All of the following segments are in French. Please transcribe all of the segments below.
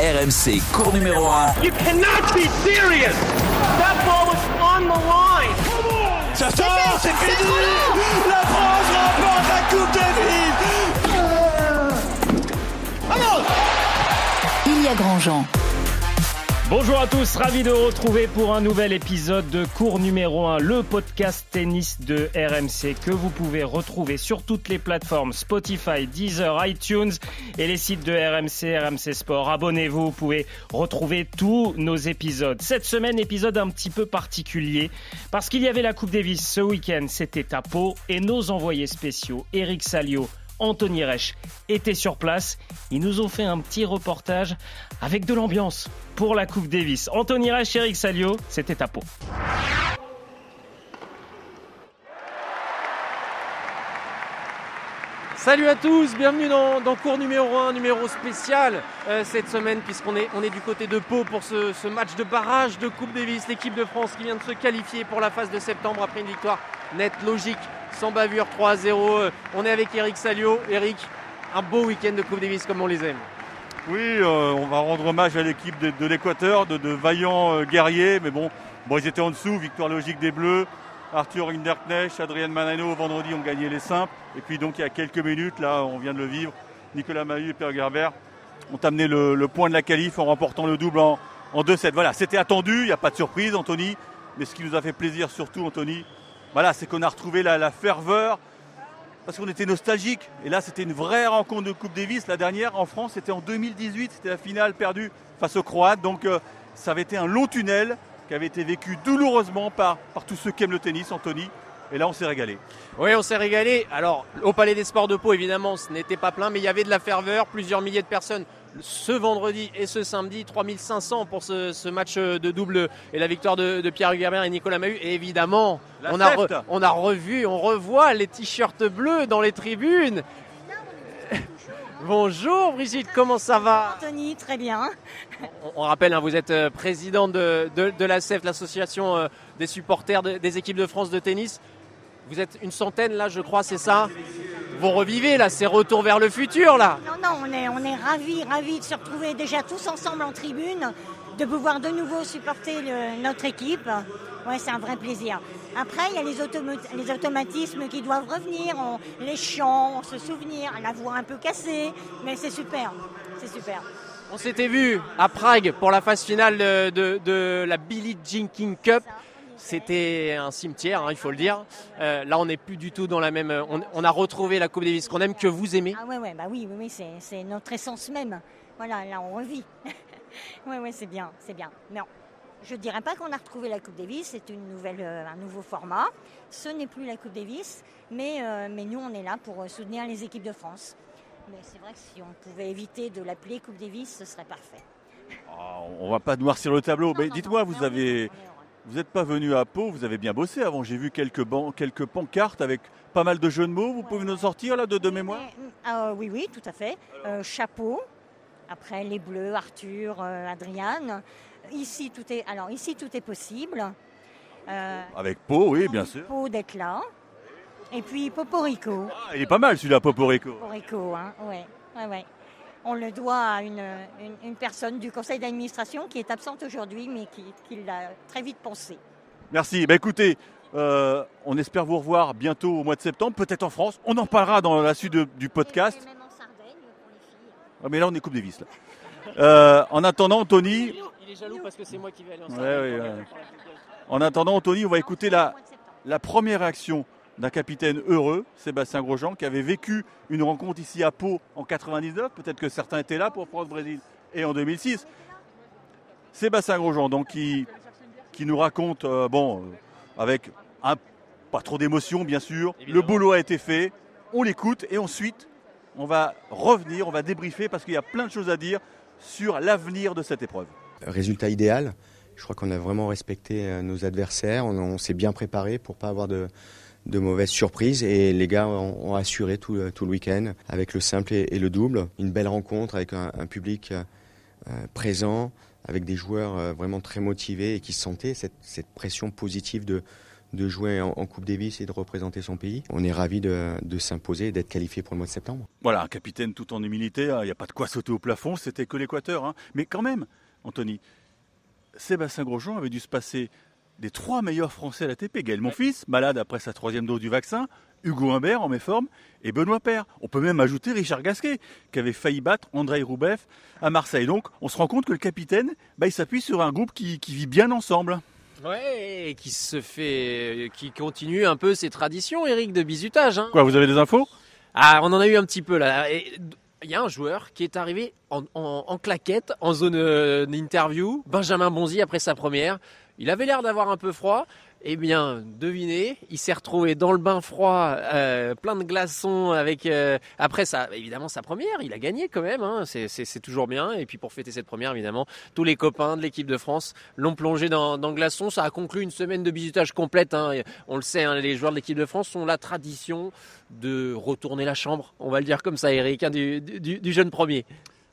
RMC, cours numéro 1. You cannot be serious. That ball was on the line. Ça sort, c'est fini. La France remporte la Coupe Davis. Vamos. Ilia Grandjean. Bonjour à tous, ravi de retrouver pour un nouvel épisode de cours numéro 1, le podcast tennis de RMC que vous pouvez retrouver sur toutes les plateformes Spotify, Deezer, iTunes et les sites de RMC, RMC Sport. Abonnez-vous, vous pouvez retrouver tous nos épisodes. Cette semaine, épisode un petit peu particulier parce qu'il y avait la Coupe Davis ce week-end, c'était à Pau et nos envoyés spéciaux, Eric Salio, Anthony Reich était sur place. Ils nous ont fait un petit reportage avec de l'ambiance pour la Coupe Davis. Anthony Reich Eric Salio, c'était à Pau. Salut à tous, bienvenue dans, cours numéro 1, numéro spécial euh, cette semaine puisqu'on est, on est du côté de Pau pour ce, match de barrage de Coupe Davis. L'équipe de France qui vient de se qualifier pour la phase de septembre après une victoire nette, logique, sans bavure 3 à 0. Euh, On est avec Eric Salio. Eric, un beau week-end de Coupe Davis comme on les aime. Oui, euh, on va rendre hommage à l'équipe de, l'Équateur, de, vaillants guerriers, mais bon, ils étaient en dessous, victoire logique des Bleus. Arthur Hinderknecht, Adrien Manano, vendredi ont gagné les simples. Et puis donc il y a quelques minutes, là on vient de le vivre, Nicolas Mahut et Pierre Gerber ont amené le, point de la qualif en remportant le double en, en 2-7. Voilà, c'était attendu, il n'y a pas de surprise Anthony, mais ce qui nous a fait plaisir surtout Anthony, voilà, c'est qu'on a retrouvé la, la ferveur, parce qu'on était nostalgique. Et là, c'était une vraie rencontre de Coupe Davis. La dernière en France, c'était en 2018. C'était la finale perdue face aux Croates. Donc, euh, ça avait été un long tunnel qui avait été vécu douloureusement par, par tous ceux qui aiment le tennis, Anthony. Et là, on s'est régalé. Oui, on s'est régalé. Alors, au Palais des Sports de Pau, évidemment, ce n'était pas plein, mais il y avait de la ferveur, plusieurs milliers de personnes ce vendredi et ce samedi, 3500 pour ce, ce match de double et la victoire de, de Pierre Gerber et Nicolas Mahut. Et évidemment, La on a, fête. re- on a revu, on revoit les t-shirts bleus dans les tribunes. Bonjour Brigitte, comment ça va Anthony, très bien. on, on rappelle, hein, vous êtes euh, présidente de, de, de l'ASEF, l'association euh, des supporters de- des équipes de France de tennis. Vous êtes une centaine là, je crois, c'est ça Vous revivez là, c'est retour vers le futur là. Non, non, on est, on est ravis, ravis de se retrouver déjà tous ensemble en tribune, de pouvoir de nouveau supporter le- notre équipe. Ouais, c'est un vrai plaisir. Après, il y a les, automa- les automatismes qui doivent revenir, on- les chants, se souvenir, la voix un peu cassée, mais c'est super, c'est super. On s'était vu à Prague pour la phase finale de, de- de la Billie Jean King Cup. C'était un cimetière, hein, il faut le dire. Euh, là, on n'est plus du tout dans la même. On, on a retrouvé la Coupe Davis qu'on aime, que vous aimez. Ah ouais, ouais, bah oui, oui, oui, c'est, c'est notre essence même. Voilà, là, on revit. ouais, ouais, c'est bien, c'est bien. Non, je ne dirais pas qu'on a retrouvé la Coupe Davis, c'est une nouvelle, euh, un nouveau format. Ce n'est plus la Coupe Davis, mais, euh, mais nous, on est là pour euh, soutenir les équipes de France. Mais c'est vrai que si on pouvait éviter de l'appeler Coupe Davis, ce serait parfait. Ah, on va pas noircir le tableau. Mais Non, dites-moi, vous avez, vous n'êtes pas venu à Pau, vous avez bien bossé avant. J'ai vu quelques, ban- quelques pancartes avec pas mal de jeux de mots. Vous pouvez nous sortir là de, de mémoire Mais, ah, oui, oui, tout à fait. Euh, chapeau. Après les Bleus, Arthur, euh, Adriane. Ici tout est. Alors ici tout est possible. Euh, Avec Pau, oui, bien sûr. Pau d'être là. Et puis Poporico. Ah, il est pas mal celui-là, Poporico. Poporico, hein. Ouais, ouais, ouais. On le doit à une, une- une personne du conseil d'administration qui est absente aujourd'hui, mais qui, qui l'a très vite pensé. Merci. Bah, écoutez, euh, on espère vous revoir bientôt au mois de septembre, peut-être en France. On en parlera dans la suite de- du podcast. Et même en Sardaigne pour les filles. Ah, mais là, on est Coupe Davis. Là. Euh, en attendant, Tony, Il est jaloux parce que c'est moi qui vais aller en Ouais, Sardaigne. ouais, ouais. en attendant, Tony, on va écouter la, première réaction d'un capitaine heureux, Sébastien Grosjean, qui avait vécu une rencontre ici à Pau en 99. Peut-être que certains étaient là pour France-Brésil et en 2006. Sébastien Grosjean, donc, qui, qui nous raconte, euh, bon, euh, avec un, pas trop d'émotion, bien sûr. Évidemment. Le boulot a été fait. On l'écoute et ensuite, on va revenir, on va débriefer parce qu'il y a plein de choses à dire sur l'avenir de cette épreuve. Résultat idéal. Je crois qu'on a vraiment respecté euh, nos adversaires. On, s'est bien préparé pour pas avoir de, mauvaises surprises. Et les gars ont, assuré tout, le- week-end avec le simple et, le double. Une belle rencontre avec un, public euh, euh, présent, avec des joueurs vraiment très motivés et qui sentaient cette, pression positive de, jouer en, Coupe Davis et de représenter son pays. On est ravis de, s'imposer et d'être qualifié pour le mois de septembre. Voilà, capitaine tout en humilité, hein. il n'y a pas de quoi sauter au plafond, c'était que l'Équateur. Hein. Mais quand même, Anthony, Sébastien Grosjean avait dû se passer des trois meilleurs Français à la TP. Gaël Monfils, malade après sa troisième dose du vaccin, Hugo Humbert en méforme et Benoît Père. On peut même ajouter Richard Gasquet qui avait failli battre Andrei Roubeff à Marseille. Donc on se rend compte que le capitaine, bah, il s'appuie sur un groupe qui, vit bien ensemble. Ouais, et qui se fait, qui continue un peu ses traditions, Eric, de bizutage. Hein. Quoi, vous avez des infos? Ah, on en a eu un petit peu là. Il y a un joueur qui est arrivé en, claquette en zone euh, d'interview, Benjamin Bonzi après sa première. Il avait l'air d'avoir un peu froid. Eh bien, devinez, il s'est retrouvé dans le bain froid, euh, plein de glaçons, avec euh, après ça, évidemment sa première, il a gagné quand même, hein, c'est toujours bien. Et puis pour fêter cette première, évidemment, tous les copains de l'équipe de France l'ont plongé dans, dans le glaçon. Ça a conclu une semaine de bisutage complète. Hein. On le sait, hein, les joueurs de l'équipe de France ont la tradition de retourner la chambre, on va le dire comme ça, Eric, du jeune premier.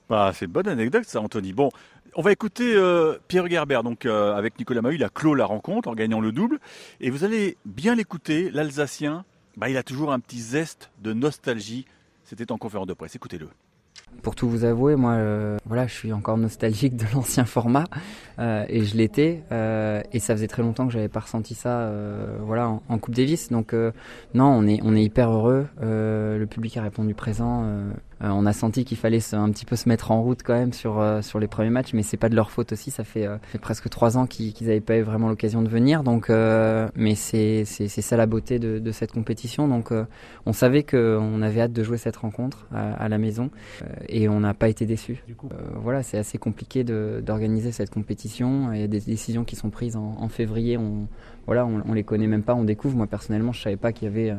Bah, c'est une bonne anecdote ça, Anthony. Bon, on va écouter euh, Pierre Gerber, donc euh, avec Nicolas Mahut, il a clos la rencontre en gagnant le double. Et vous allez bien l'écouter, l'Alsacien, bah, il a toujours un petit zeste de nostalgie. C'était en conférence de presse, écoutez-le. Pour tout vous avouer, moi, euh, voilà, je suis encore nostalgique de l'ancien format et je l'étais. Et ça faisait très longtemps que j'avais pas ressenti ça, voilà, en, en, Coupe Davis. Donc non, on est, on est hyper heureux. le public a répondu présent. On a senti qu'il fallait un petit peu se mettre en route quand même sur sur les premiers matchs, mais c'est pas de leur faute aussi. Ça fait, fait presque trois ans qu'ils n'avaient pas eu vraiment l'occasion de venir. Donc, mais c'est ça la beauté de, de cette compétition. Donc, on savait qu'on avait hâte de jouer cette rencontre à, à la maison et on n'a pas été déçus. Euh, voilà, c'est assez compliqué d'organiser cette compétition. Il y a des décisions qui sont prises en, février. On, voilà, on, les connaît même pas, on découvre. Moi personnellement, je savais pas qu'il y avait euh,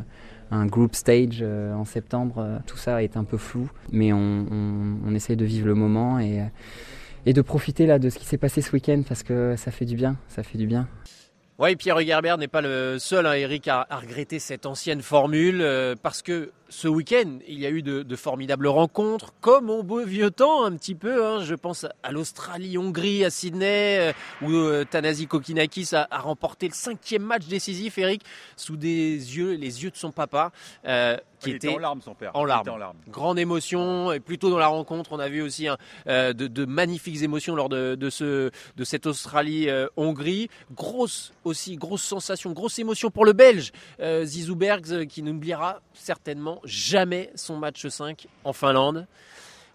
un group stage euh, en septembre. Tout ça est un peu flou, mais on, essaye de vivre le moment et, et de profiter là de ce qui s'est passé ce week-end parce que ça fait du bien, ça fait du bien. Oui, Pierre Gerber n'est pas le seul, hein, Eric, à, regretter cette ancienne formule, parce que ce week-end, il y a eu de, formidables rencontres, comme au beau vieux temps un petit peu. Hein. Je pense à l'Australie-Hongrie, à Sydney, euh, où euh, Tanasi Kokinakis a, remporté le cinquième match décisif, Eric, sous des yeux, les yeux de son papa. Euh, qui était, en larmes, son père. En larmes. Grande émotion. Et plutôt dans la rencontre, on a vu aussi hein, de, magnifiques émotions lors de, ce, de cette Australie-Hongrie. grosse aussi, grosse sensation, grosse émotion pour le Belge Zizou Bergs, qui n'oubliera certainement jamais son match 5 en Finlande.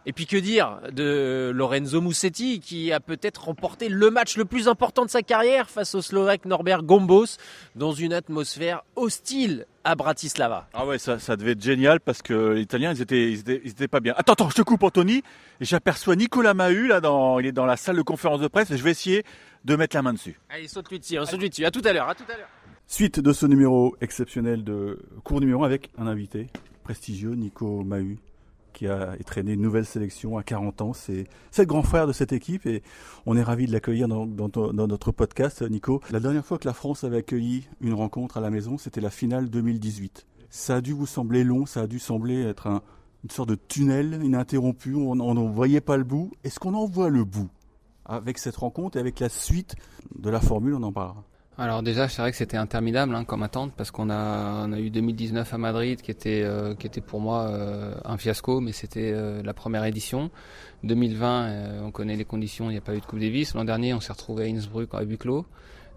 Et puis que dire de Lorenzo Musetti qui a peut-être remporté le match le plus important de sa carrière face au Slovaque Norbert Gombos dans une atmosphère hostile à Bratislava. Ah ouais, ça, ça devait être génial parce que les Italiens, ils étaient, ils étaient, pas bien. Attends, attends, je te coupe Anthony. Et j'aperçois Nicolas Mahut là, dans, il est dans la salle de conférence de presse. Et je vais essayer de mettre la main dessus. Allez, saute-lui dessus, hein, saute-lui dessus. À tout à l'heure, à tout à l'heure. Suite de ce numéro exceptionnel de cours numéro avec un invité prestigieux, Nico Mahut, qui a entraîné une nouvelle sélection à 40 ans. C'est le grand frère de cette équipe et on est ravi de l'accueillir dans, notre podcast. Nico, la dernière fois que la France avait accueilli une rencontre à la maison, c'était la finale 2018. Ça a dû vous sembler long, ça a dû sembler être une sorte de tunnel ininterrompu, on n'en voyait pas le bout. Est-ce qu'on en voit le bout avec cette rencontre et avec la suite de la formule, on en parlera alors déjà, c'est vrai que c'était interminable hein, comme attente parce qu'on a, a eu 2019 à Madrid qui était, euh, qui était pour moi euh, un fiasco, mais c'était euh, la première édition. 2020, on connaît les conditions, il n'y a pas eu de Coupe Davis. L'an dernier, on s'est retrouvé à Innsbruck à huis clos.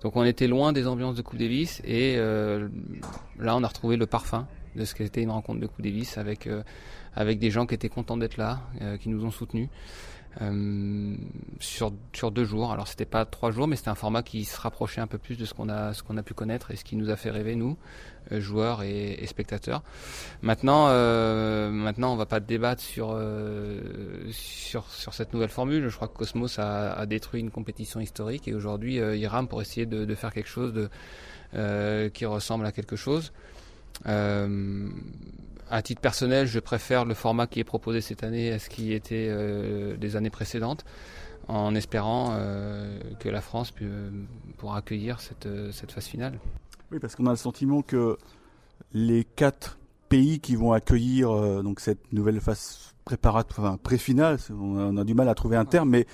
Donc on était loin des ambiances de Coupe Davis et là, on a retrouvé le parfum de ce qu'était une rencontre de Coupe Davis avec, avec des gens qui étaient contents d'être là, qui nous ont soutenus. Euh, sur, sur deux jours. Alors c'était pas trois jours, mais c'était un format qui se rapprochait un peu plus de ce qu'on a, a pu connaître et ce qui nous a fait rêver nous, euh, joueurs et, spectateurs. Maintenant, euh, maintenant, on va pas débattre sur, euh, sur sur cette nouvelle formule. Je crois que Cosmos a, détruit une compétition historique et aujourd'hui il pour essayer de, faire quelque chose de qui ressemble à quelque chose. À titre personnel, je préfère le format qui est proposé cette année à ce qui était euh, des années précédentes, en espérant euh, que la France pourra accueillir cette, cette phase finale. Oui, parce qu'on a le sentiment que les quatre pays qui vont accueillir donc cette nouvelle phase préparatoire, pré-finale, on a, du mal à trouver un terme, mais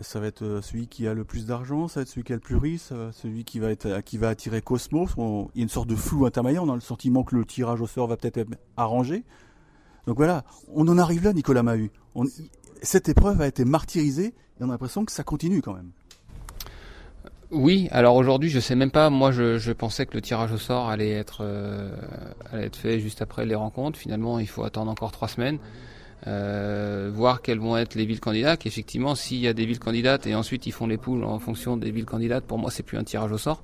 Ça va être celui qui a le plus d'argent, ça va être celui qui a le plus riche, celui qui va, être, qui va attirer Cosmos. il y a une sorte de flou intermédiaire, on a le sentiment que le tirage au sort va peut-être être arrangé. Donc voilà, on en arrive là, Nicolas Mahut. cette épreuve a été martyrisée et on a l'impression que ça continue quand même. Oui, alors aujourd'hui, je sais même pas. Moi, je, pensais que le tirage au sort allait être, euh, allait être fait juste après les rencontres. Finalement, il faut attendre encore trois semaines, euh, voir quelles vont être les villes candidates. Effectivement, s'il y a des villes candidates et ensuite ils font les poules en fonction des villes candidates, pour moi, c'est plus un tirage au sort.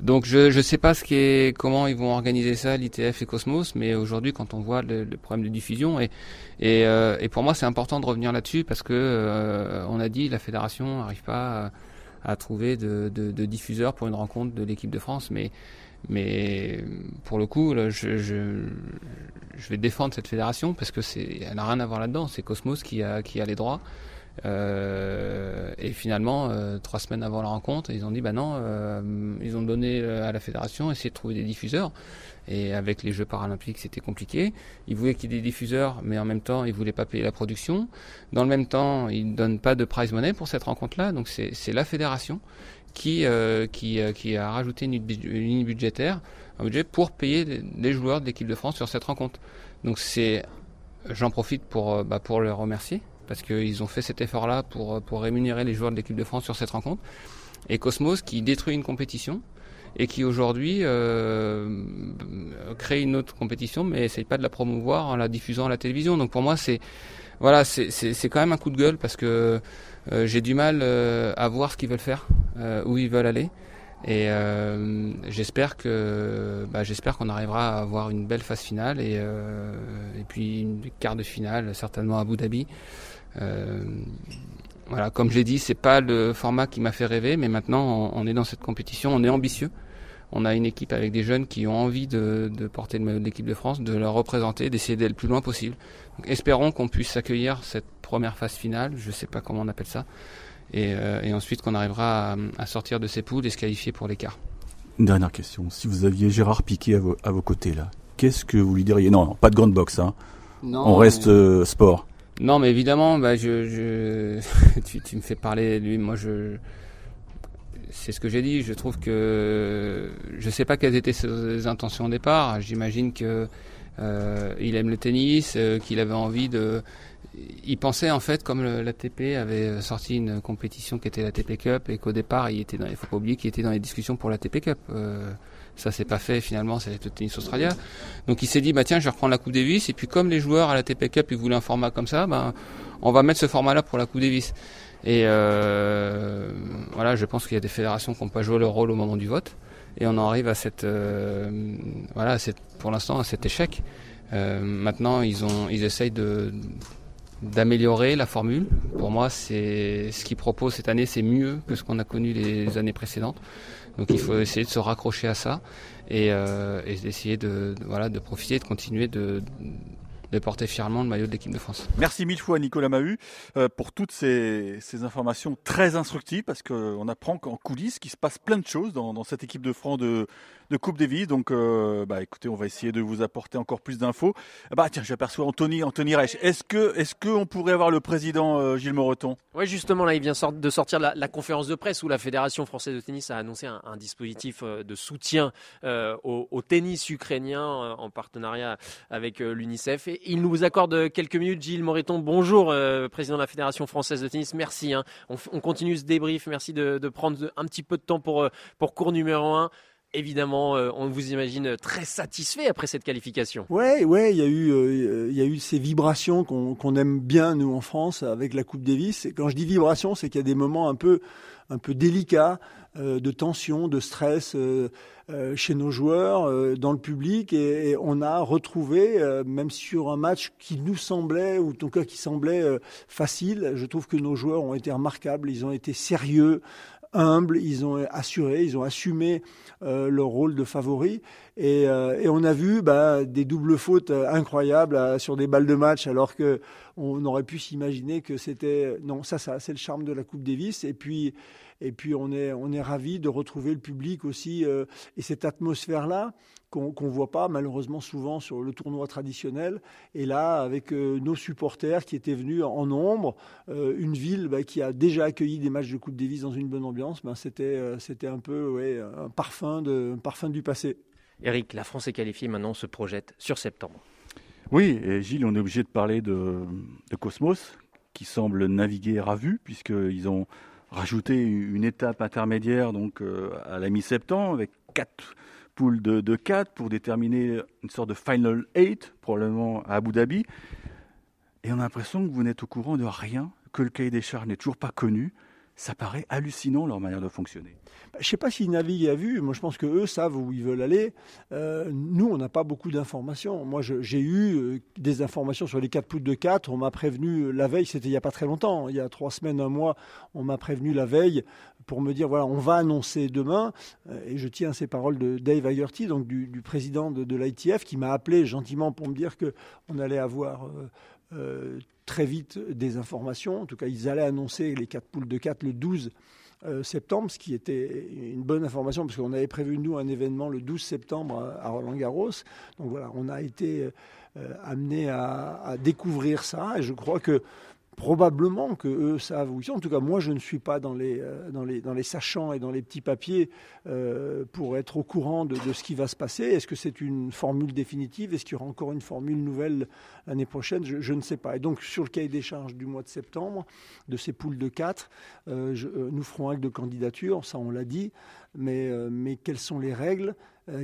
Donc, je ne sais pas ce qui est, comment ils vont organiser ça, l'ITF et Cosmos, mais aujourd'hui, quand on voit le, problème de diffusion, et, et, euh, et pour moi, c'est important de revenir là-dessus parce que on a dit la fédération n'arrive pas. À, à trouver de, de, diffuseurs pour une rencontre de l'équipe de France. Mais, mais pour le coup, je, je, vais défendre cette fédération parce que c'est, elle n'a rien à voir là-dedans. C'est Cosmos qui a, qui a les droits. Euh, et finalement, euh, trois semaines avant la rencontre, ils ont dit bah non, euh, ils ont donné à la fédération, essayer de trouver des diffuseurs. Et avec les Jeux paralympiques, c'était compliqué. Ils voulaient qu'il y ait des diffuseurs, mais en même temps, ils voulaient pas payer la production. Dans le même temps, ils ne donnent pas de prize money pour cette rencontre-là. Donc c'est la fédération qui, a rajouté une, ligne budgétaire, un budget pour payer les joueurs de l'équipe de France sur cette rencontre. Donc c'est, j'en profite pour, bah, leur remercier parce qu'ils ont fait cet effort-là pour, pour rémunérer les joueurs de l'équipe de France sur cette rencontre. Et Cosmos qui détruit une compétition et qui aujourd'hui euh, crée une autre compétition mais essaye pas de la promouvoir en la diffusant à la télévision. Donc pour moi c'est voilà c'est quand même un coup de gueule parce que euh, j'ai du mal euh, à voir ce qu'ils veulent faire, où ils veulent aller. Et euh, j'espère que bah, j'espère qu'on arrivera à avoir une belle phase finale et, euh, et puis une quart de finale certainement à Abu Dhabi. Euh, voilà, comme je l'ai dit, c'est pas le format qui m'a fait rêver, mais maintenant on, est dans cette compétition, on est ambitieux. On a une équipe avec des jeunes qui ont envie de, de porter le maillot de l'équipe de France, de leur représenter, d'essayer d'aller le plus loin possible. Donc, espérons qu'on puisse accueillir cette première phase finale, je sais pas comment on appelle ça, euh, et, ensuite qu'on arrivera à, sortir de ces poules et se qualifier pour l'écart. Une dernière question. Si vous aviez Gérard Piquet à vos, côtés, là, qu'est-ce que vous lui diriez? Non, pas de grande boxe, hein. On reste euh, sport. Non, mais évidemment, bah, je, tu, me fais parler lui. Moi, je, c'est ce que j'ai dit. Je trouve que je sais pas quelles étaient ses intentions au départ. J'imagine que euh, il aime le tennis, qu'il avait envie de il pensait en fait, comme l'ATP avait sorti une compétition qui était la TP Cup et qu'au départ, il était dans, il faut pas oublier qu'il était dans les discussions pour la TP Cup. Euh, ça s'est pas fait finalement, c'est le tennis australien. Donc il s'est dit bah tiens, je vais reprendre la Coupe Davis et puis comme les joueurs à la TP Cup ils voulaient un format comme ça, ben on va mettre ce format-là pour la Coupe Davis. Et euh, voilà, je pense qu'il y a des fédérations qui n'ont pas joué leur rôle au moment du vote et on en arrive à cette euh, voilà, cette, pour l'instant à cet échec. Euh, maintenant, ils ont, ils essayent de d'améliorer la formule. Pour moi, c'est ce qu'ils proposent cette année, c'est mieux que ce qu'on a connu les années précédentes. Donc il faut essayer de se raccrocher à ça et, euh, et d'essayer de, voilà de profiter, de continuer de, de porter fièrement le maillot de l'équipe de France. Merci mille fois Nicolas Mahut euh, pour toutes ces, ces, informations très instructives parce qu'on apprend qu'en coulisses qu'il se passe plein de choses dans, dans cette équipe de France de, de Coupe Davis. Donc, euh, bah, écoutez, on va essayer de vous apporter encore plus d'infos. Bah, tiens, j'aperçois Anthony, Anthony Reich. Est-ce que, est-ce qu'on pourrait avoir le président euh, Gilles Moreton? Oui, justement, là, il vient de sortir la, la, conférence de presse où la Fédération française de tennis a annoncé un, dispositif euh, de soutien au, tennis ukrainien en partenariat avec l'UNICEF. Et il nous accorde quelques minutes. Gilles Moreton, bonjour, président de la Fédération française de tennis. Merci. Hein. On, on, continue ce débrief. Merci de, de, prendre un petit peu de temps pour, pour cours numéro 1 évidemment, euh, on vous imagine très satisfait après cette qualification. Ouais, ouais, il y a eu, euh, y a eu ces vibrations qu'on aime bien nous en France avec la Coupe Davis. Et quand je dis vibrations, c'est qu'il y a des moments un peu, un peu délicats euh, de tension, de stress chez nos joueurs, dans le public, et, on a retrouvé, même sur un match qui nous semblait, ou en tout cas qui semblait facile, je trouve que nos joueurs ont été remarquables. Ils ont été sérieux humbles, ils ont assuré, ils ont assumé euh, leur rôle de favori. Et, euh, et, on a vu bah, des doubles fautes incroyables euh, sur des balles de match, alors que on aurait pu s'imaginer que c'était non ça, ça c'est le charme de la Coupe Davis. Et puis et puis on est on est ravi de retrouver le public aussi euh, et cette atmosphère là qu'on ne voit pas malheureusement souvent sur le tournoi traditionnel. Et là, avec nos supporters qui étaient venus en nombre, une ville bah, qui a déjà accueilli des matchs de Coupe Davis dans une bonne ambiance, bah, c'était c'était un peu ouais, un parfum de un parfum du passé. Eric, la France est qualifiée, maintenant se projette sur septembre. Oui, et Gilles, on est obligé de parler de, Cosmos, qui semble naviguer à vue, puisqu'ils ont rajouté une étape intermédiaire donc euh, à la mi-septembre, avec quatre poules de, de 4 pour déterminer une sorte de Final 8, probablement à Abu Dhabi. Et on a l'impression que vous n'êtes au courant de rien, que le cahier des charges n'est toujours pas connu, ça paraît hallucinant leur manière de fonctionner. Bah, je ne sais pas s'ils naviguent à vue. Moi, je pense que eux savent où ils veulent aller. Euh, nous, on n'a pas beaucoup d'informations. Moi, j'ai eu euh, des informations sur les quatre poutres de 4. On m'a prévenu la veille, c'était il n'y a pas très longtemps, il y a trois semaines, un mois, on m'a prévenu la veille pour me dire voilà, on va annoncer demain. Euh, et je tiens ces paroles de Dave Agerty, donc du, président de, l'ITF, qui m'a appelé gentiment pour me dire qu'on allait avoir. Très vite des informations. En tout cas, ils allaient annoncer les quatre poules de 4 le 12 euh, septembre, ce qui était une bonne information parce qu'on avait prévu nous un événement le 12 septembre à, Roland Garros. Donc voilà, on a été euh, amené à, à, découvrir ça et je crois que Probablement que eux savent où ils sont. En tout cas, moi, je ne suis pas dans les, euh, sachants et dans les petits papiers euh, pour être au courant de, ce qui va se passer. Est-ce que c'est une formule définitive? Est-ce qu'il y aura encore une formule nouvelle l'année prochaine? Je, ne sais pas. Et donc, sur le cahier des charges du mois de septembre, de ces poules de 4, euh, nous ferons acte de candidature, ça on l'a dit. Mais, mais quelles sont les règles?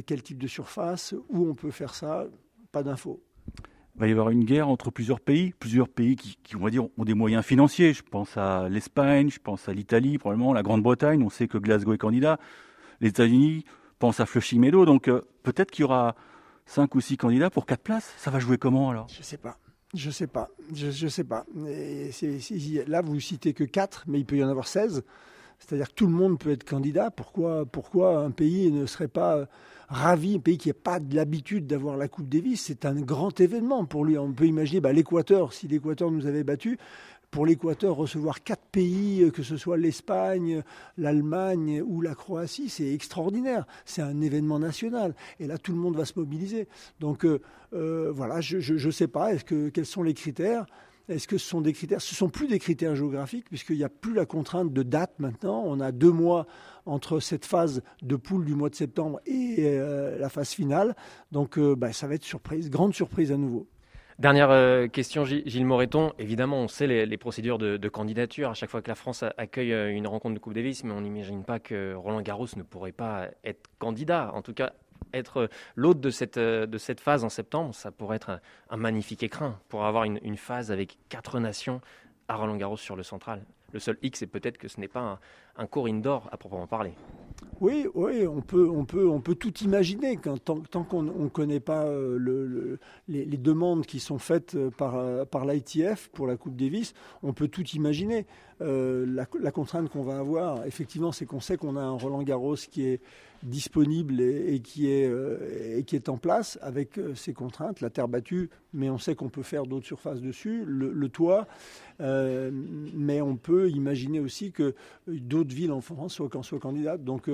Quel type de surface? Où on peut faire ça? Pas d'infos va y avoir une guerre entre plusieurs pays, plusieurs pays qui, on va dire, ont des moyens financiers. Je pense à l'Espagne, je pense à l'Italie, probablement la Grande-Bretagne. On sait que Glasgow est candidat. Les États-Unis pensent à Flushing Meadows. Donc euh, peut-être qu'il y aura cinq ou six candidats pour quatre places. Ça va jouer comment alors? Je sais pas. Je sais pas. Je, sais pas. là, vous citez que quatre, mais il peut y en avoir 16. C'est-à-dire que tout le monde peut être candidat. Pourquoi, pourquoi un pays ne serait pas ravi, un pays qui n'a pas l'habitude d'avoir la Coupe Davis, c'est un grand événement pour lui. On peut imaginer bah, l'Équateur, si l'Équateur nous avait battus, pour l'Équateur, recevoir quatre pays, euh, que ce soit l'Espagne, l'Allemagne ou la Croatie, c'est extraordinaire. C'est un événement national. Et là, tout le monde va se mobiliser. Donc euh, euh, voilà, je ne sais pas. Est-ce que quels sont les critères? Est-ce que ce sont ne sont plus des critères géographiques, puisqu'il n'y a plus la contrainte de date maintenant. On a deux mois entre cette phase de poule du mois de septembre et euh, la phase finale. Donc euh, bah, ça va être surprise, grande surprise à nouveau. Dernière euh, question, Gilles Moreton. Évidemment, on sait les, procédures de, candidature à chaque fois que la France accueille une rencontre de Coupe Davis, mais on n'imagine pas que Roland Garros ne pourrait pas être candidat. En tout cas, être l'hôte de cette, de cette phase en septembre, ça pourrait être un, magnifique écrin pour avoir une, une, phase avec quatre nations à Roland Garros sur le central. Le seul X, c'est peut-être que ce n'est pas un, un cours à proprement parler. Oui, oui, on peut, on peut, on peut tout imaginer. Quand, tant, qu'on ne connaît pas euh, le, les, demandes qui sont faites euh, par, euh, par l'ITF pour la Coupe Davis, on peut tout imaginer. la, la, contrainte qu'on va avoir, effectivement, c'est qu'on sait qu'on a un Roland Garros qui est disponible et, qui est, euh, et qui est en place avec euh, ces contraintes, la terre battue, mais on sait qu'on peut faire d'autres surfaces dessus, le, toit, euh, mais on peut imaginer aussi que d'autres villes en France soient, soient candidates. Donc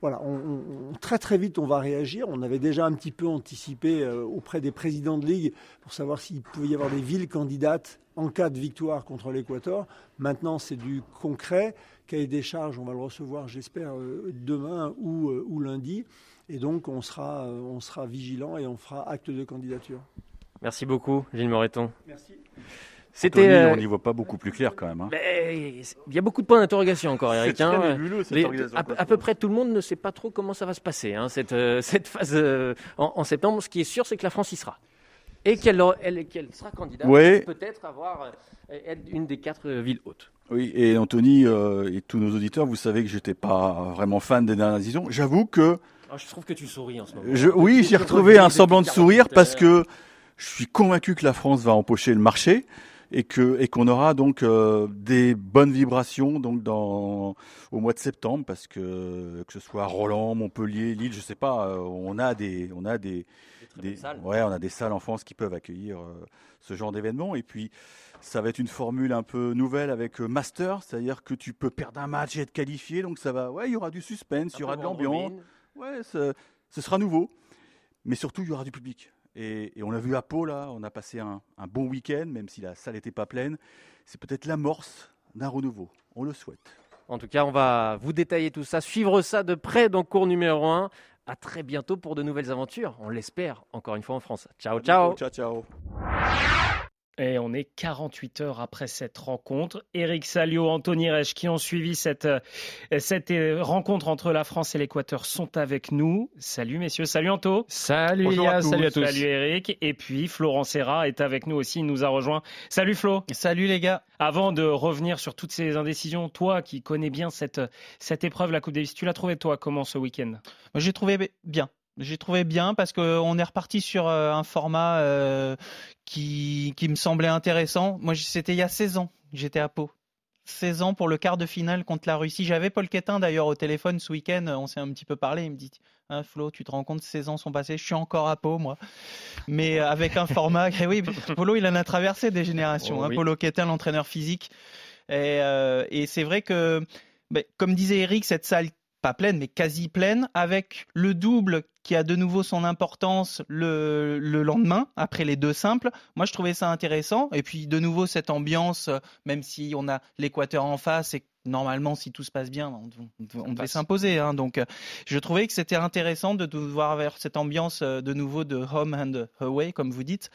voilà, on, très très vite on va réagir. On avait déjà un petit peu anticipé auprès des présidents de ligue pour savoir s'il pouvait y avoir des villes candidates en cas de victoire contre l'Équateur. Maintenant, c'est du concret cahier des charges, on va le recevoir, j'espère, euh, demain ou, euh, ou, lundi. Et donc, on sera, euh, on sera vigilant et on fera acte de candidature. Merci beaucoup, Gilles Moreton. Merci. C'était. On n'y voit pas beaucoup plus clair quand même. Hein. il y a beaucoup de points d'interrogation encore, Eric. Hein. à, peu près tout le monde ne sait pas trop comment ça va se passer, hein, cette, cette phase en, septembre. Ce qui est sûr, c'est que la France y sera. Et qu'elle sera candidate, peut-être avoir être une des quatre villes hautes. Oui, et Anthony euh, et tous nos auditeurs, vous savez que j'étais pas vraiment fan des dernières décisions. J'avoue que. Ah, je trouve que tu souris en ce moment. oui, j'ai retrouvé un semblant de sourire parce que je suis convaincu que la France va empocher le marché. et que et qu'on aura donc euh, des bonnes vibrations donc dans au mois de septembre parce que que ce soit Roland, Montpellier, Lille, je sais pas, euh, on a des on a des, des ouais, on a des salles en France qui peuvent accueillir euh, ce genre d'événement et puis ça va être une formule un peu nouvelle avec Master, c'est-à-dire que tu peux perdre un match et être qualifié, donc ça va ouais, il y aura du suspense, il y aura de l'ambiance. Ouais, ce, ce sera nouveau. Mais surtout, il y aura du public. Et, on l'a vu à Pau, là, on a passé un, bon week-end, même si la salle n'était pas pleine. C'est peut-être l'amorce d'un renouveau. On le souhaite. En tout cas, on va vous détailler tout ça, suivre ça de près dans cours numéro 1. À très bientôt pour de nouvelles aventures, on l'espère, encore une fois en France. Ciao, ciao. Ciao, ciao. Et on est 48 heures après cette rencontre. Eric Salio, Anthony Reich qui ont suivi cette, euh, cette rencontre entre la France et l'Équateur sont avec nous. Salut messieurs, salut Anto. Salut Bonjour salut à tous. Salut Eric. Et puis Florent Serra est avec nous aussi, il nous a rejoint. Salut Flo. Salut les gars. Avant de revenir sur toutes ces indécisions, toi qui connais bien cette, cette épreuve, la Coupe Davis, tu l'as trouvé toi comment ce week-end? J'ai trouvé bien. J'ai trouvé bien parce qu'on est reparti sur euh, un format euh, qui, qui me semblait intéressant. Moi, c'était il y a 16 ans, j'étais à Pau. 16 ans pour le quart de finale contre la Russie. J'avais Paul Quetin d'ailleurs au téléphone ce week-end. On s'est un petit peu parlé. Il me dit hein, Flo, tu te rends compte, 16 ans sont passés. Je suis encore à Pau, moi. Mais avec un format. Et oui, Polo, il en a traversé des générations. Oh, hein. Paulo Quetin, l'entraîneur physique. Et, euh, et c'est vrai que, ben, comme disait Eric, cette salle pas pleine, mais quasi pleine, avec le double qui a de nouveau son importance le, lendemain, après les deux simples. Moi, je trouvais ça intéressant. Et puis, de nouveau, cette ambiance, même si on a l'Équateur en face et normalement, si tout se passe bien, on, devait s'imposer. Hein. Donc, je trouvais que c'était intéressant de voir vers cette ambiance euh, de nouveau de home and away, comme vous dites.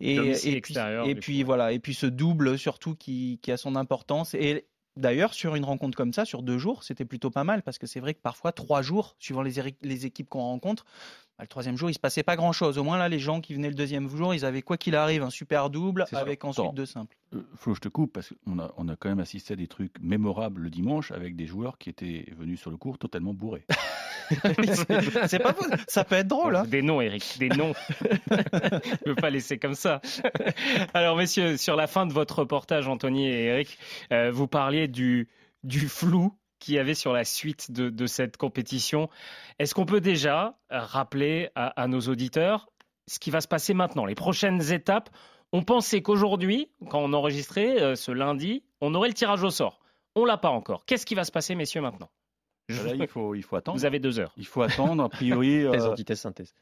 Et, et, puis, et puis voilà, et puis ce double surtout qui, qui a son importance. Et D'ailleurs, sur une rencontre comme ça, sur deux jours, c'était plutôt pas mal parce que c'est vrai que parfois trois jours, suivant les, équipes qu'on rencontre, le troisième jour, il se passait pas grand-chose. Au moins là, les gens qui venaient le deuxième jour, ils avaient quoi qu'il arrive un super double avec ensuite deux simples. Euh, que je te coupe parce qu'on a, on a quand même assisté à des trucs mémorables le dimanche avec des joueurs qui étaient venus sur le cours totalement bourrés. c'est pas Ça peut être drôle. Hein. des noms, Eric, des noms. Je ne peux pas laisser comme ça. Alors, messieurs, sur la fin de votre reportage, Anthony et Eric, euh, vous parliez du, du flou qu'il y avait sur la suite de, cette compétition. Est-ce qu'on peut déjà rappeler à, nos auditeurs ce qui va se passer maintenant, les prochaines étapes? On pensait qu'aujourd'hui, quand on enregistrait euh, ce lundi, on aurait le tirage au sort. On l'a pas encore. Qu'est-ce qui va se passer, messieurs, maintenant? Il faut, il faut attendre. Vous avez deux heures. Il faut attendre. A priori, euh,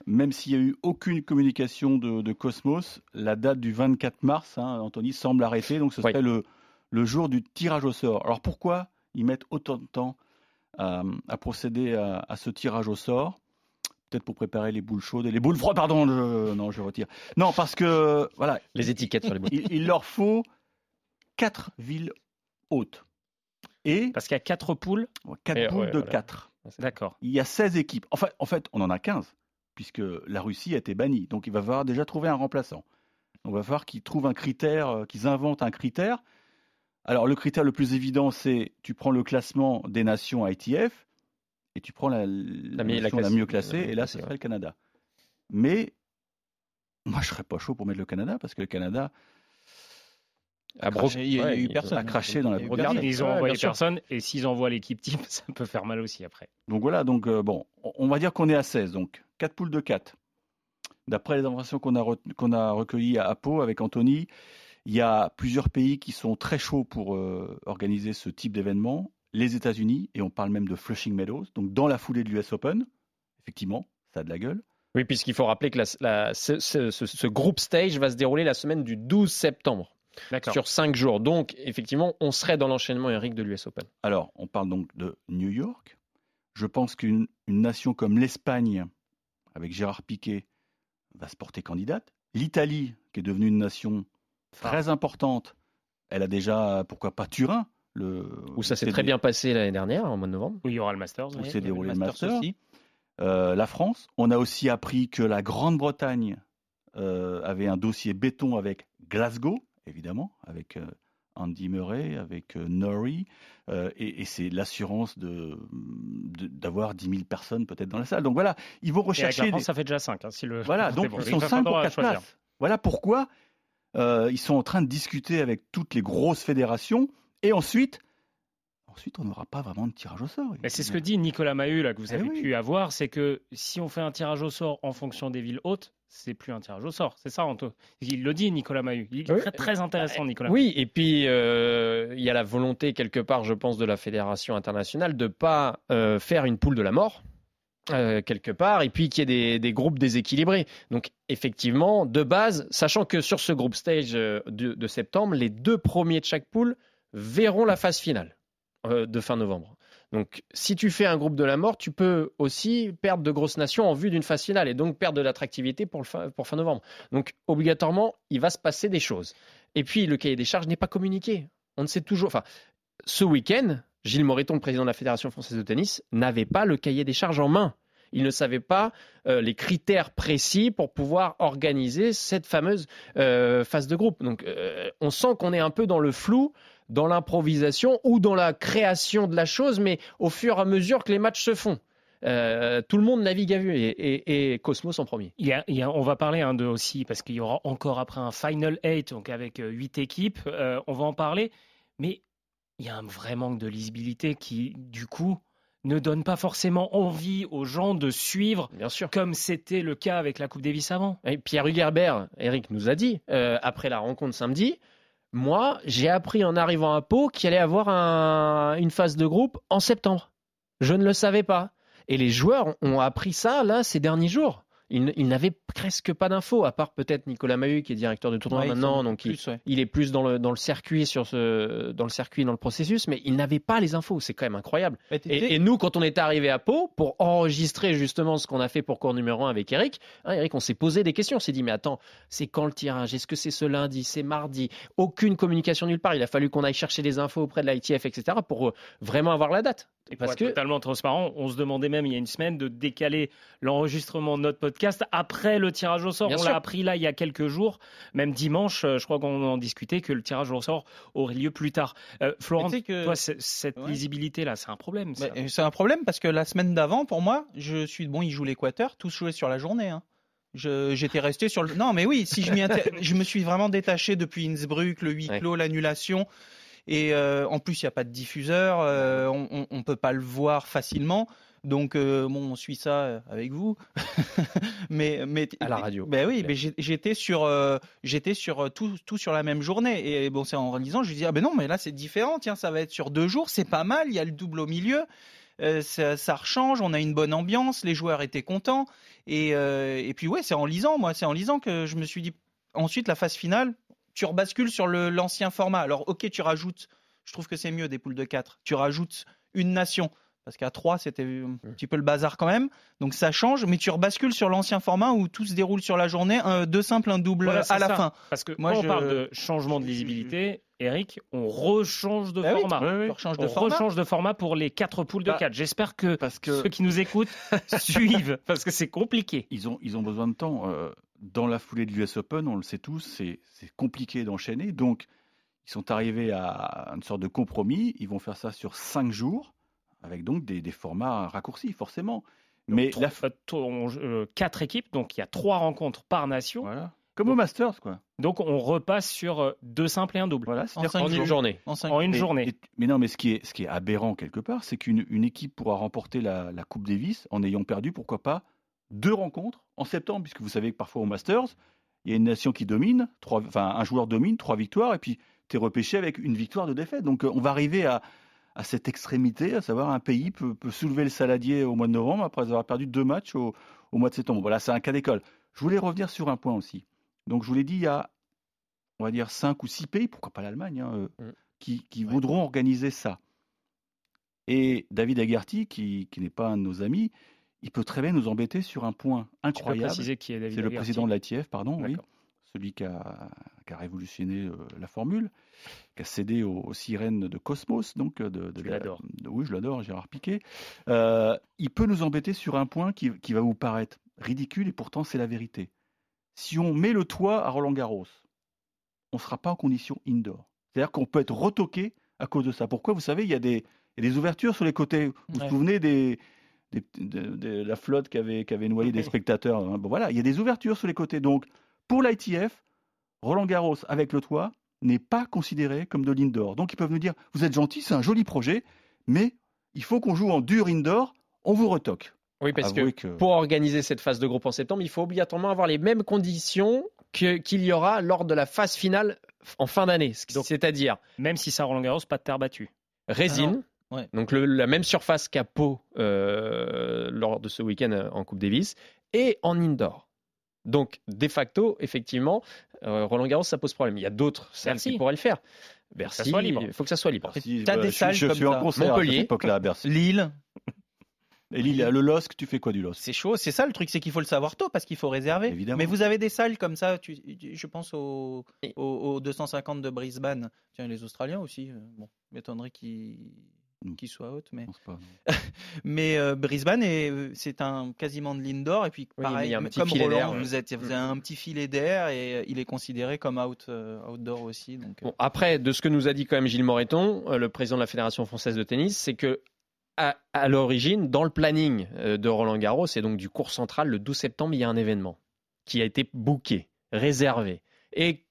même s'il n'y a eu aucune communication de, Cosmos, la date du 24 mars, hein, Anthony, semble arrêtée. Donc ce serait le, le jour du tirage au sort. Alors pourquoi ils mettent autant de temps à, procéder à, ce tirage au sort. Peut-être pour préparer les boules chaudes et les boules froides, pardon, non, je retire. Non, parce que, voilà. Les étiquettes sur les boules. Il, leur faut quatre villes hautes. Et parce qu'il y a quatre poules Quatre poules de quatre. D'accord. Il y a 16 équipes. Enfin, en fait, on en a 15, puisque la Russie a été bannie. Donc il va falloir déjà trouver un remplaçant. On va falloir qu'ils trouvent un critère, euh, qu'ils inventent un critère alors, le critère le plus évident, c'est tu prends le classement des nations ITF et tu prends la, nation la, mieux classée, et là, ce serait le Canada. Mais moi, je serais pas chaud pour mettre le Canada parce que le Canada a, craché, il y a eu personne. a craché dans la Ils ont envoyé personne et s'ils envoient l'équipe type, ça peut faire mal aussi après. Donc voilà, donc euh, bon, on va dire qu'on est à 16, donc 4 poules de 4. D'après les informations qu'on a, qu'on a recueillies à Pau avec Anthony, il y a plusieurs pays qui sont très chauds pour euh, organiser ce type d'événement. Les États-Unis, et on parle même de Flushing Meadows, donc dans la foulée de l'US Open. Effectivement, ça a de la gueule. Oui, puisqu'il faut rappeler que ce, ce, groupe stage va se dérouler la semaine du 12 septembre. Sur cinq jours. Donc, effectivement, on serait dans l'enchaînement, Eric, de l'US Open. Alors, on parle donc de New York. Je pense qu'une nation comme l'Espagne, avec Gérard Piquet, va se porter candidate. L'Italie, qui est devenue une nation très importante. Elle a déjà, pourquoi pas Turin le, Où ça s'est très bien passé l'année dernière, en mois de novembre. Où il y aura le Masters. Où s'est déroulé le Masters. Aussi. Euh, la France. On a aussi appris que la Grande-Bretagne euh, avait un dossier béton avec Glasgow, évidemment, avec euh, Andy Murray, avec Norrie, et, c'est l'assurance de, d'avoir 10 000 personnes peut-être dans la salle. Donc voilà, ils vont rechercher. Et avec la France, ça fait déjà 5. Hein, Voilà, donc ils sont 5 pour 4 places. Voilà pourquoi Euh, ils sont en train de discuter avec toutes les grosses fédérations. Et ensuite, ensuite on n'aura pas vraiment de tirage au sort. Mais c'est ce que dit Nicolas Mahut, là, que vous Eh avez oui. pu avoir, c'est que si on fait un tirage au sort en fonction des villes hautes, c'est plus un tirage au sort. C'est ça, Anto? Il le dit, Nicolas Mahut. Il est Oui. très, très intéressant, Nicolas. Oui, et puis euh, il y a la volonté quelque part, je pense, de la fédération internationale de pas euh, faire une poule de la mort. Euh, quelque part, et puis qu'il y ait des, groupes déséquilibrés. Donc, effectivement, de base, sachant que sur ce groupe stage euh, de, septembre, les deux premiers de chaque poule verront la phase finale euh, de fin novembre. Donc, si tu fais un groupe de la mort, tu peux aussi perdre de grosses nations en vue d'une phase finale et donc perdre de l'attractivité pour, fin, pour fin novembre. Donc, obligatoirement, il va se passer des choses. Et puis, le cahier des charges n'est pas communiqué. On ne sait toujours. Enfin, ce week-end, Gilles Moreton, président de la Fédération française de tennis, n'avait pas le cahier des charges en main. Il ne savait pas euh, les critères précis pour pouvoir organiser cette fameuse euh, phase de groupe. Donc, euh, on sent qu'on est un peu dans le flou, dans l'improvisation ou dans la création de la chose, mais au fur et à mesure que les matchs se font. Tout le monde navigue à vue et, et- et Cosmos en premier. On va parler d'eux aussi parce qu'il y aura encore après un Final 8, donc avec huit équipes. on va en parler. Mais il y a un vrai manque de lisibilité qui, du coup, ne donne pas forcément envie aux gens de suivre Bien sûr. comme c'était le cas avec la Coupe Davis avant. Et Pierre Hugerbert, Eric nous a dit, euh, après la rencontre samedi, moi, j'ai appris en arrivant à Pau qu'il allait avoir un- une phase de groupe en septembre. Je ne le savais pas. Et les joueurs ont appris ça, là, ces derniers jours. Ils, n- ils n'avaient presque pas d'infos, à part peut-être Nicolas Mahut, qui est directeur de tournoi Ouais, maintenant, donc il, ouais. il est plus dans le, dans le circuit, sur ce, dans le circuit, dans le processus, mais il n'avait pas les infos. C'est quand même incroyable. T'étais- Et, et nous, quand on est arrivé à Pau, pour enregistrer justement ce qu'on a fait pour cours numéro 1 avec Eric, hein, Eric, on s'est posé des questions. On s'est dit, mais attends, c'est quand le tirage? Est-ce que c'est ce lundi? C'est mardi? Aucune communication nulle part. Il a fallu qu'on aille chercher des infos auprès de l'ITF, etc., pour euh, vraiment avoir la date. Et Parce que totalement transparent, on se demandait même il y a une semaine de décaler l'enregistrement de notre podcast après le tirage au sort. Bien on l'a appris là il y a quelques jours, même dimanche, euh, je crois qu'on en discutait que le tirage au sort aurait lieu plus tard. Euh, Florent, que- toi, cette Ouais. lisibilité là, c'est un problème. euh, c'est un problème parce que la semaine d'avant, pour moi, je suis bon, ils jouent l'Équateur, tous jouaient sur la journée. hein. Je- J'étais resté sur le. Non, mais oui, si je m'y inté- je me suis vraiment détaché depuis Innsbruck, le huis Ouais. clos, l'annulation. Et euh, en plus, il n'y a pas de diffuseur, euh, on ne peut pas le voir facilement. Donc, euh, bon, on suit ça euh, avec vous. mais, mais À la radio. Ben oui, mais j'étais sur, euh, j'étais sur tout, tout sur la même journée. Et bon, c'est en réalisant, je me dis ah ben non, mais là c'est différent. Tiens, ça va être sur deux jours, c'est pas mal. Il y a le double au milieu. Euh, ça, ça rechange, on a une bonne ambiance, les joueurs étaient contents. Et, et puis ouais, c'est en lisant, moi, c'est en lisant que je me suis dit. Ensuite, la phase finale, tu rebascules sur l'ancien format. Alors ok, tu rajoutes, je trouve que c'est mieux des poules de 4. Tu rajoutes une nation. Parce qu'à 3, c'était un petit peu le bazar quand même. Donc ça change, mais tu rebascules sur l'ancien format où tout se déroule sur la journée, un, deux simples, un double Voilà, à la ça. fin. Parce que Moi, quand je- on parle de changement de lisibilité, Eric, on rechange de Bah oui, format. on rechange de on format. rechange de format pour les quatre poules de Bah, 4. J'espère que, parce que- ceux qui nous écoutent suivent, parce que c'est compliqué. Ils ont, ils ont besoin de temps. Euh, dans la foulée de l'US Open, on le sait tous, c'est c'est compliqué d'enchaîner. Donc, ils sont arrivés à une sorte de compromis. Ils vont faire ça sur cinq jours, avec donc des, des formats raccourcis, forcément. Mais la, euh, euh, quatre équipes, donc il y a trois rencontres par nation. voilà. Comme au Masters, quoi. Donc on repasse sur euh, deux simples et un double. Voilà, En c'est-à-dire cinq En une journée. En cinq En une Mais- journée. et- mais non, mais ce qui est, ce qui est aberrant quelque part, c'est qu'une une équipe pourra remporter la, la Coupe Davis en ayant perdu, pourquoi pas, deux rencontres en septembre, puisque vous savez que parfois au Masters, il y a une nation qui domine, trois, enfin un joueur domine, trois victoires, et puis tu es repêché avec une victoire de défaite. Donc euh, on va arriver à, à cette extrémité, à savoir un pays peut, peut soulever le saladier au mois de novembre après avoir perdu deux matchs au, au mois de septembre. Voilà, c'est un cas d'école. Je voulais revenir sur un point aussi. Donc je vous l'ai dit, il y a, on va dire, cinq ou six pays, pourquoi pas l'Allemagne, hein, euh, Mm. qui, voudront organiser ça. Et David Agarty, qui, qui n'est pas un de nos amis, il peut très bien nous embêter sur un point incroyable. C'est le président de l'ITF, pardon, oui. Celui qui a, qui a révolutionné euh, la formule, qui a cédé aux, aux sirènes de Cosmos, donc euh, de, de la- oui, je l'adore, Gérard Piquet. Euh, il peut nous embêter sur un point qui, qui va vous paraître ridicule et pourtant c'est la vérité. Si on met le toit à Roland Garros, on ne sera pas en condition indoor. C'est-à-dire qu'on peut être retoqué à cause de ça. Pourquoi? Vous savez, il y a des, il y a des ouvertures sur les côtés. Vous vous souvenez des, des- de, de la flotte qui avait, qui avait noyé des spectateurs hein? Bon, Voilà, il y a des ouvertures sur les côtés. Donc, pour l'ITF, Roland Garros avec le toit n'est pas considéré comme de l'indoor. Donc ils peuvent nous dire, vous êtes gentil, c'est un joli projet, mais il faut qu'on joue en dur indoor, on vous retoque. Oui, parce que, pour organiser cette phase de groupe en septembre, il faut obligatoirement avoir les mêmes conditions qu'il y aura lors de la phase finale en fin d'année. C'est-à-dire. Même si ça Roland Garros, pas de terre battue. Résine. Donc la même surface qu'à Pau euh, lors de ce week-end euh, en Coupe Davis et en indoor. Donc de facto, effectivement, euh, Roland Garros ça pose problème. Il y a d'autres salles qui pourraient le faire. Bercy, il faut que ça soit libre. Tu as des salles je, comme suis en concert à cette époque-là à Bercy. Lille. Et Lille, le LOSC, tu fais quoi du LOSC? C'est chaud, c'est ça le truc, c'est qu'il faut le savoir tôt parce qu'il faut réserver. Évidemment. Mais vous avez des salles comme ça, tu, je pense aux 250 de Brisbane. Tiens, les Australiens aussi, euh, bon, m'étonnerait qu'ils qu'ils soient hautes, mais mais euh, Brisbane est- c'est un quasiment de l'indoor et puis Oui, pareil mais il y a un petit comme filet Roland, vous êtes vous avez un petit filet d'air et euh, il est considéré comme out euh, outdoor aussi. Donc euh, Bon, après, de ce que nous a dit quand même Gilles Moreton, euh, le président de la Fédération française de tennis, c'est que à, à l'origine, dans le planning euh, de Roland Garros et donc du cours central, le 12 septembre, il y a un événement qui a été booké, réservé. Et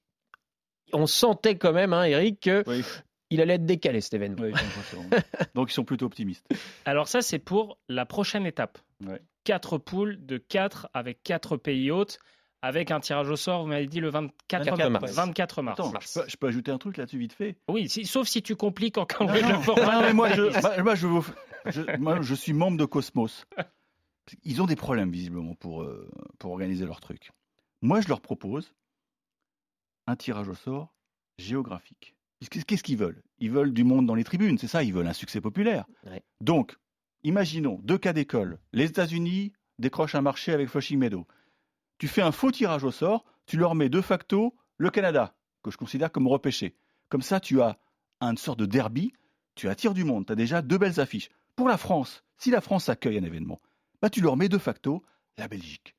on sentait quand même, hein, Eric, que il allait être décalé cet événement. Donc ils sont plutôt optimistes. Alors ça, c'est pour la prochaine étape. Ouais. Quatre poules de quatre avec quatre pays hôtes, avec un tirage au sort, vous m'avez dit le 24 24 mars. 24 mars. Attends, je peux, je peux ajouter un truc là-dessus vite fait? Oui, si- sauf si tu compliques encore Non, le format. Non, mais moi, je, de la moi, moi, je, vous- je- moi, je suis membre de Cosmos. Ils ont des problèmes, visiblement, pour, euh, pour organiser leur truc. Moi, je leur propose un tirage au sort géographique. Qu'est-ce qu'ils veulent? Ils veulent du monde dans les tribunes, c'est ça, ils veulent un succès populaire. Ouais. Donc, imaginons deux cas d'école. Les États-Unis décrochent un marché avec Flushing Meadow. Tu fais un faux tirage au sort, tu leur mets de facto le Canada, que je considère comme repêché. Comme ça, tu as une sorte de derby, tu attires du monde, tu as déjà deux belles affiches. Pour la France, si la France accueille un événement, bah tu leur mets de facto la Belgique.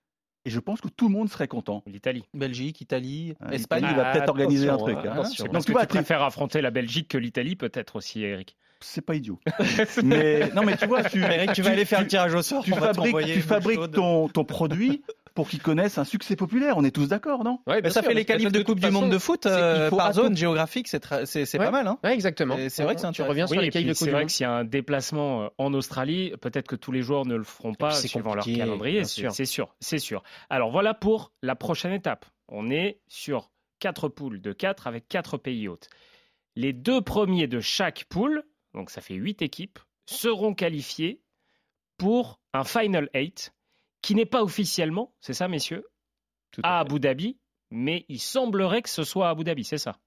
Et je pense que tout le monde serait content. L'Italie. Belgique, Italie, Ah, Espagne. l'Italie va peut-être organiser un truc. hein. Attention, Donc, tu préfères affronter la Belgique que l'Italie, peut-être aussi, Eric. c'est pas idiot. mais non, mais tu vois, tu, Eric, tu vas aller faire le tirage au sort. tu fabriques, tu ton produit pour qu'il connaisse un succès populaire. On est tous d'accord, non? Ouais, bien ça sûr, fait les qualifs de Coupe du Monde de foot c'est- euh, par zone géographique, c'est c'est c'est Ouais. pas mal. Hein Ouais, exactement. C'est vrai que c'est Tu reviens sur Oui, les puis de Coupe c'est du vrai Monde. que s'il y a un déplacement euh, en Australie, peut-être que tous les joueurs ne le feront pas c'est suivant leur calendrier. C'est sûr. c'est sûr, c'est sûr. Alors voilà pour la prochaine étape. On est sur quatre poules de quatre avec quatre pays hôtes. Les deux premiers de chaque poule, donc ça fait huit équipes, seront qualifiés pour un Final 8 qui n'est pas officiellement, c'est ça messieurs, Tout à. Abu Dhabi, mais il semblerait que ce soit à Abu Dhabi, c'est ça?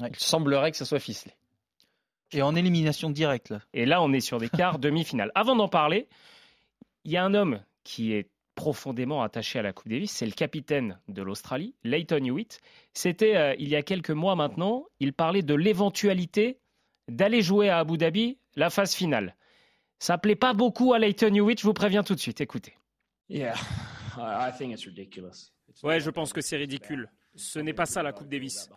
Il semblerait que ça soit ficelé. Et en élimination directe là. Et là, on est sur des quarts demi-finales. Avant d'en parler, il y a un homme qui est profondément attaché à la Coupe Davis, c'est le capitaine de l'Australie, Leighton Hewitt. C'était euh, il y a quelques mois maintenant, il parlait de l'éventualité d'aller jouer à Abu Dhabi la phase finale. Ça plaît pas beaucoup à Leighton Hewitt, je vous préviens tout de suite, écoutez. Ouais, je pense que c'est ridicule. Ce n'est pas ça la Coupe Davis.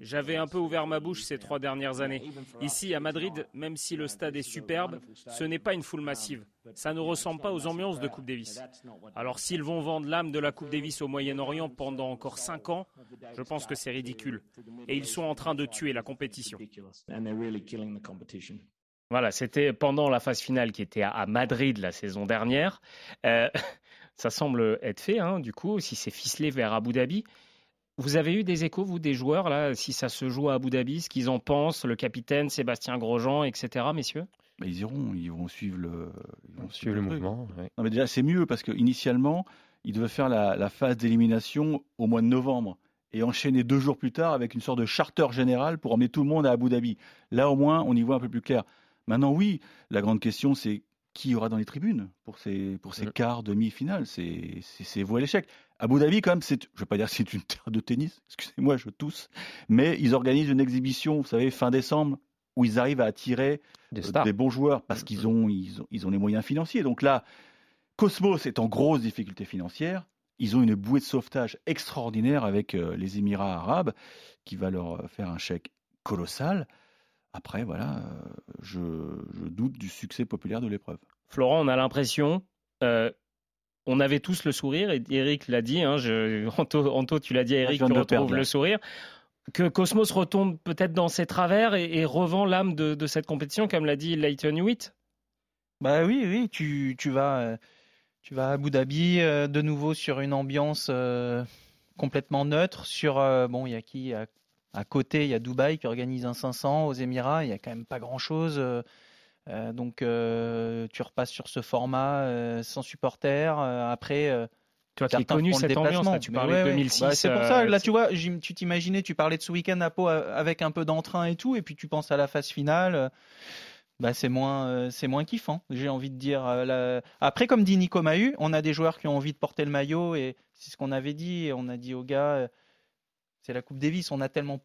J'avais un peu ouvert ma bouche ces trois dernières années. Ici, à Madrid, même si le stade est superbe, ce n'est pas une foule massive. Ça ne ressemble pas aux ambiances de Coupe Davis. Alors s'ils vont vendre l'âme de la Coupe Davis au Moyen-Orient pendant encore cinq ans, je pense que c'est ridicule. Et ils sont en train de tuer la compétition. Voilà, c'était pendant la phase finale qui était à- à Madrid la saison dernière. Euh, ça semble être fait, hein, du coup, si c'est ficelé vers Abu Dhabi. Vous avez eu des échos, vous, des joueurs, là, si ça se joue à Abu Dhabi, ce qu'ils en pensent, le capitaine Sébastien Grosjean, etc., messieurs? Mais ils iront, ils vont suivre le, ils vont Suivre le truc. mouvement. ouais. Non, mais déjà, c'est mieux parce qu'initialement, ils devaient faire la, la phase d'élimination au mois de novembre et enchaîner deux jours plus tard avec une sorte de charter général pour emmener tout le monde à Abu Dhabi. Là, au moins, on y voit un peu plus clair. Maintenant, oui, la grande question, c'est qui y aura dans les tribunes pour ces, pour ces Mm. quarts, demi-finales C'est c'est- voué à l'échec. Abu Dhabi, quand même, c'est, je ne veux pas dire que c'est une terre de tennis, excusez-moi, je tousse, mais ils organisent une exhibition, vous savez, fin décembre, où ils arrivent à attirer Des euh, des bons joueurs parce qu'ils ont, ils ont, ils ont les moyens financiers. Donc là, Cosmos est en grosse difficulté financière. Ils ont une bouée de sauvetage extraordinaire avec euh, les Émirats arabes qui va leur euh, faire un chèque colossal. Après, voilà, euh, je, je doute du succès populaire de l'épreuve. Florent, on a l'impression euh, on avait tous le sourire, et Eric l'a dit, hein, je, Anto, Anto, tu l'as dit à Eric, je tu retrouves perdre, le sourire. Que Cosmos retombe peut-être dans ses travers et, et revend l'âme de, de cette compétition, comme l'a dit Leighton Hewitt. Bah oui, oui, tu, tu vas, tu vas à Abu Dhabi euh, de nouveau sur une ambiance euh, complètement neutre. Sur euh, bon, il y a qui à, côté, il y a Dubaï qui organise un 500 aux Émirats. Il y a quand même pas grand chose. donc euh, tu repasses sur ce format euh, sans supporters. Euh, après. euh, qui as connu cette ambiance, là, tu parlais ouais, de ouais. 2006. Bah, c'est pour ça, euh, là, tu vois, tu t'imaginais, tu parlais de ce week-end à Pau euh, avec un peu d'entrain et tout, et puis tu penses à la phase finale. euh, Bah, c'est moins, euh, c'est moins kiffant, j'ai envie de dire. euh, la- Après, comme dit Nico Mahu, on a des joueurs qui ont envie de porter le maillot, et c'est ce qu'on avait dit. et On a dit aux gars, euh, c'est la Coupe Davis, on a tellement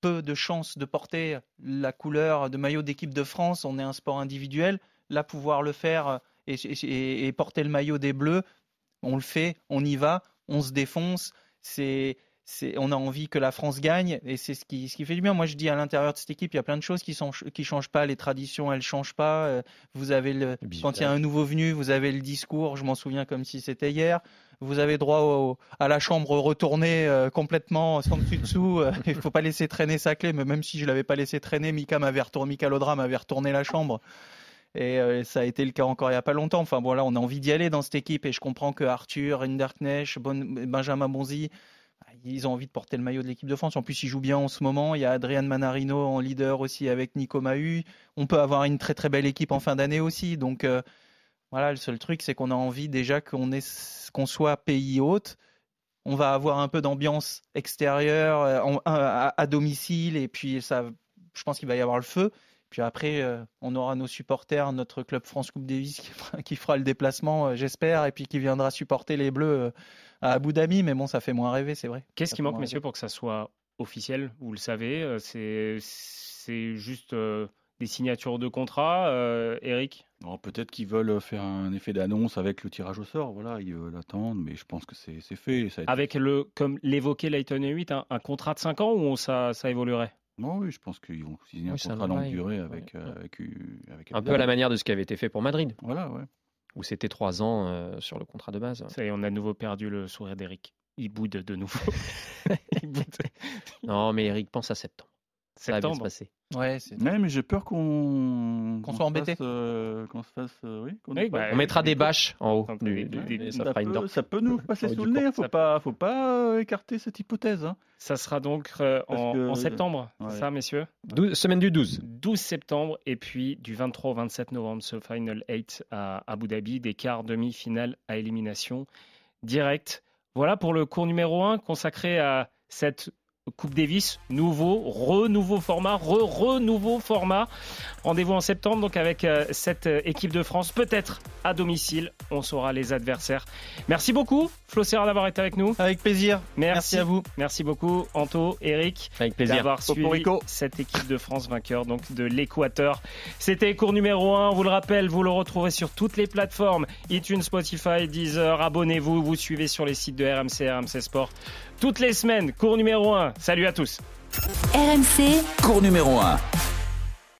peu de chances de porter la couleur de maillot d'équipe de France. On est un sport individuel. Là, pouvoir le faire et, et- et porter le maillot des Bleus, on le fait, on y va, on se défonce. C'est, on a envie que la France gagne et c'est ce qui, ce qui fait du bien. Moi, je dis à l'intérieur de cette équipe, il y a plein de choses qui qui changent pas. Les traditions, elles changent pas. Euh, Vous avez le, quand il y a un nouveau venu, vous avez le discours. Je m'en souviens comme si c'était hier. Vous avez droit à la chambre retournée euh, complètement sans dessus dessous. Euh, Il faut pas laisser traîner sa clé. Mais même si je l'avais pas laissé traîner, Mika m'avait retourné, Mika Lodra m'avait retourné la chambre. Et euh, ça a été le cas encore il y a pas longtemps. Enfin voilà, on a envie d'y aller dans cette équipe et je comprends que Arthur, Rinderknecht, Bon- Benjamin Bonzi, ils ont envie de porter le maillot de l'équipe de France. En plus, ils jouent bien en ce moment. Il y a Adrian Manarino en leader aussi avec Nico Mahu. On peut avoir une très très belle équipe en fin d'année aussi. Donc euh, voilà, le seul truc, c'est qu'on a envie déjà qu'on soit pays hôte. On va avoir un peu d'ambiance extérieure euh, en- à, à domicile et puis ça, je pense qu'il va y avoir le feu. Puis après, euh, on aura nos supporters, notre club France Coupe Davis qui fera, qui fera le déplacement, euh, j'espère, et puis qui viendra supporter les Bleus euh, à Abu Dhabi. Mais bon, ça fait moins rêver, c'est vrai. Qu'est-ce qui manque, messieurs, pour que ça soit officiel? Vous le savez, euh, c'est juste euh, des signatures de contrat, euh, Eric? Peut-être qu'ils veulent faire un effet d'annonce avec le tirage au sort, voilà, ils veulent attendre, mais je pense que c'est c'est fait. Ça a été- Avec le, comme l'évoquait Leighton Hewitt, un, un contrat de 5 ans ou ça, ça évoluerait? Non, oui, je pense qu'ils vont signer un Oui, c'est un contrat longue durée avec, euh, avec, euh, avec Un peu à la manière de ce qui avait été fait pour Madrid. Voilà, ouais. Où c'était trois ans euh, sur le contrat de base. Ça y est, on a de nouveau perdu le sourire d'Eric. Il boude de nouveau. Il boude. Non, mais Eric, pense à septembre. Ça va bien se Septembre. passer. Ouais, Ouais, mais j'ai peur qu'on Qu'on soit embêté. euh, qu'on se fasse, euh, oui, qu'on bah, On mettra des bâches en haut. Du- du- ça, ça fera une peut, dent. ça peut nous passer Ouais, sous le nez, coup, faut ça- pas, faut pas euh, écarter cette hypothèse. hein. Ça sera donc euh, en, que- en septembre, Ouais. c'est ça, messieurs? 12 semaine du 12. 12 septembre et puis du 23 au 27 novembre, ce Final 8 à Abu Dhabi, des quarts, demi-finales à élimination directe. Voilà pour le cours numéro 1 consacré à cette Coupe Davis, nouveau, re-nouveau format, re-re-nouveau format. Rendez-vous en septembre donc avec euh, cette euh, équipe de France, peut-être à domicile. On saura les adversaires. Merci beaucoup, Flo Serra, d'avoir été avec nous. Avec plaisir. Merci, Merci à vous. Merci beaucoup, Anto, Eric Avec plaisir. d'avoir suivi cette équipe de France vainqueur donc de l'Équateur. C'était cours numéro 1, vous le rappelle, vous le retrouvez sur toutes les plateformes, iTunes, Spotify, Deezer, abonnez-vous, vous suivez sur les sites de RMC, RMC Sport. Toutes les semaines, cours numéro 1. Salut à tous. RMC, Cours numéro 1.